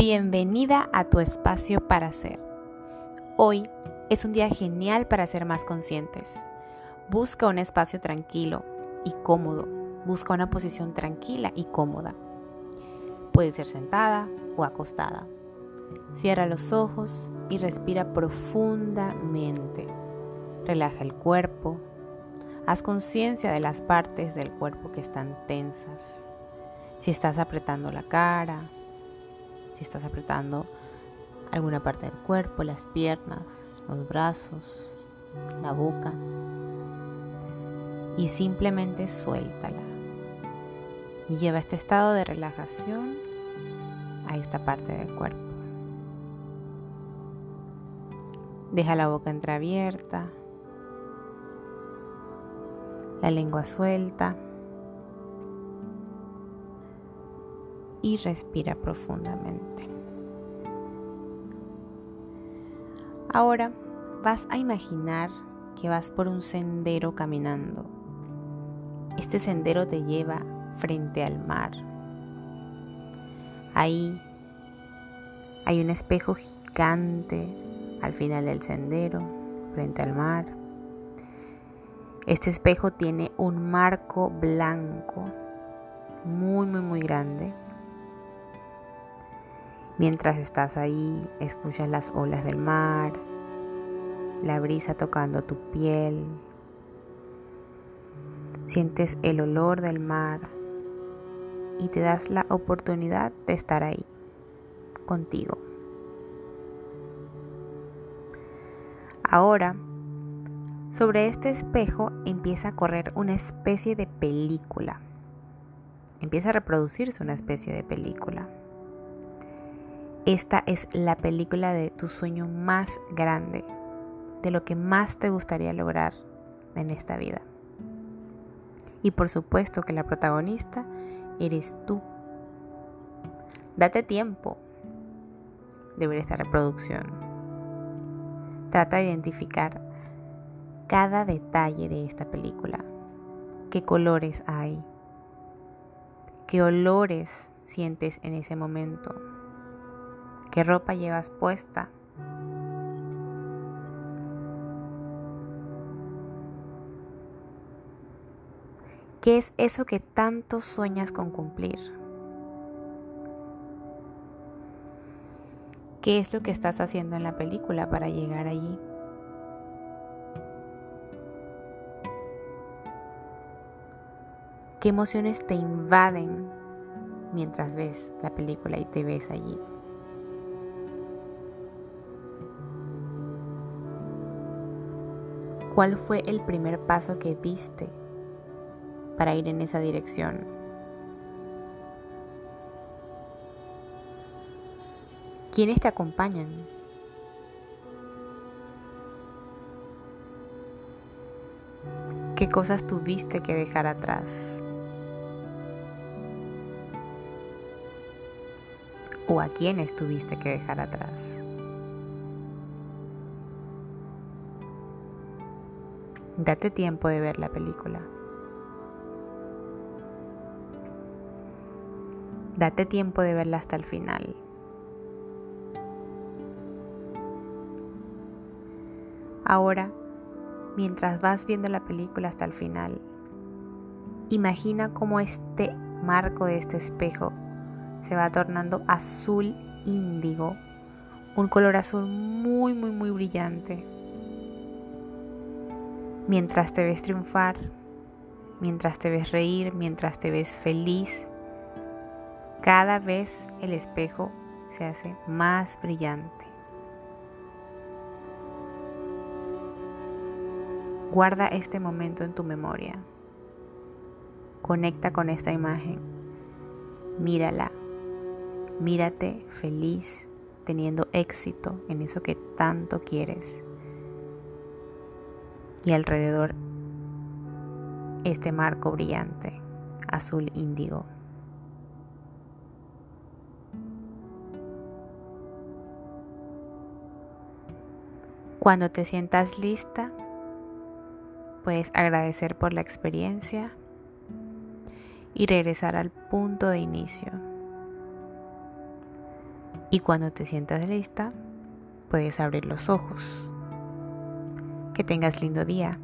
Bienvenida a tu espacio para ser. Hoy es un día genial para ser más conscientes. Busca un espacio tranquilo y cómodo. Busca una posición tranquila y cómoda. Puede ser sentada o acostada. Cierra los ojos y respira profundamente. Relaja el cuerpo. Haz conciencia de las partes del cuerpo que están tensas. Si estás apretando la cara, si estás apretando alguna parte del cuerpo, las piernas, los brazos, la boca. Y simplemente suéltala. Y lleva este estado de relajación a esta parte del cuerpo. Deja la boca entreabierta, la lengua suelta y respira profundamente. Ahora vas a imaginar que vas por un sendero caminando. Este sendero te lleva frente al mar. Ahí hay un espejo gigante al final del sendero, frente al mar. Este espejo tiene un marco blanco muy, muy, muy grande. Mientras estás ahí, escuchas las olas del mar, la brisa tocando tu piel, sientes el olor del mar y te das la oportunidad de estar ahí, contigo. Ahora, sobre este espejo empieza a correr una especie de película. Empieza a reproducirse una especie de película. Esta es la película de tu sueño más grande, de lo que más te gustaría lograr en esta vida. Y por supuesto que la protagonista eres tú. Date tiempo de ver esta reproducción. Trata de identificar cada detalle de esta película. ¿Qué colores hay? ¿Qué olores sientes en ese momento? ¿Qué ropa llevas puesta? ¿Qué es eso que tanto sueñas con cumplir? ¿Qué es lo que estás haciendo en la película para llegar allí? ¿Qué emociones te invaden mientras ves la película y te ves allí? ¿Cuál fue el primer paso que diste para ir en esa dirección? ¿Quiénes te acompañan? ¿Qué cosas tuviste que dejar atrás? ¿O a quiénes tuviste que dejar atrás? Date tiempo de ver la película. Date tiempo de verla hasta el final. Ahora, mientras vas viendo la película hasta el final, imagina cómo este marco de este espejo se va tornando azul índigo, un color azul muy, muy, muy brillante mientras te ves triunfar, mientras te ves reír, mientras te ves feliz, cada vez el espejo se hace más brillante. Guarda este momento en tu memoria. Conecta con esta imagen. Mírala. Mírate feliz, teniendo éxito en eso que tanto quieres y alrededor este marco brillante, azul índigo. Cuando te sientas lista, puedes agradecer por la experiencia y regresar al punto de inicio. Y cuando te sientas lista, puedes abrir los ojos. Que tengas lindo día.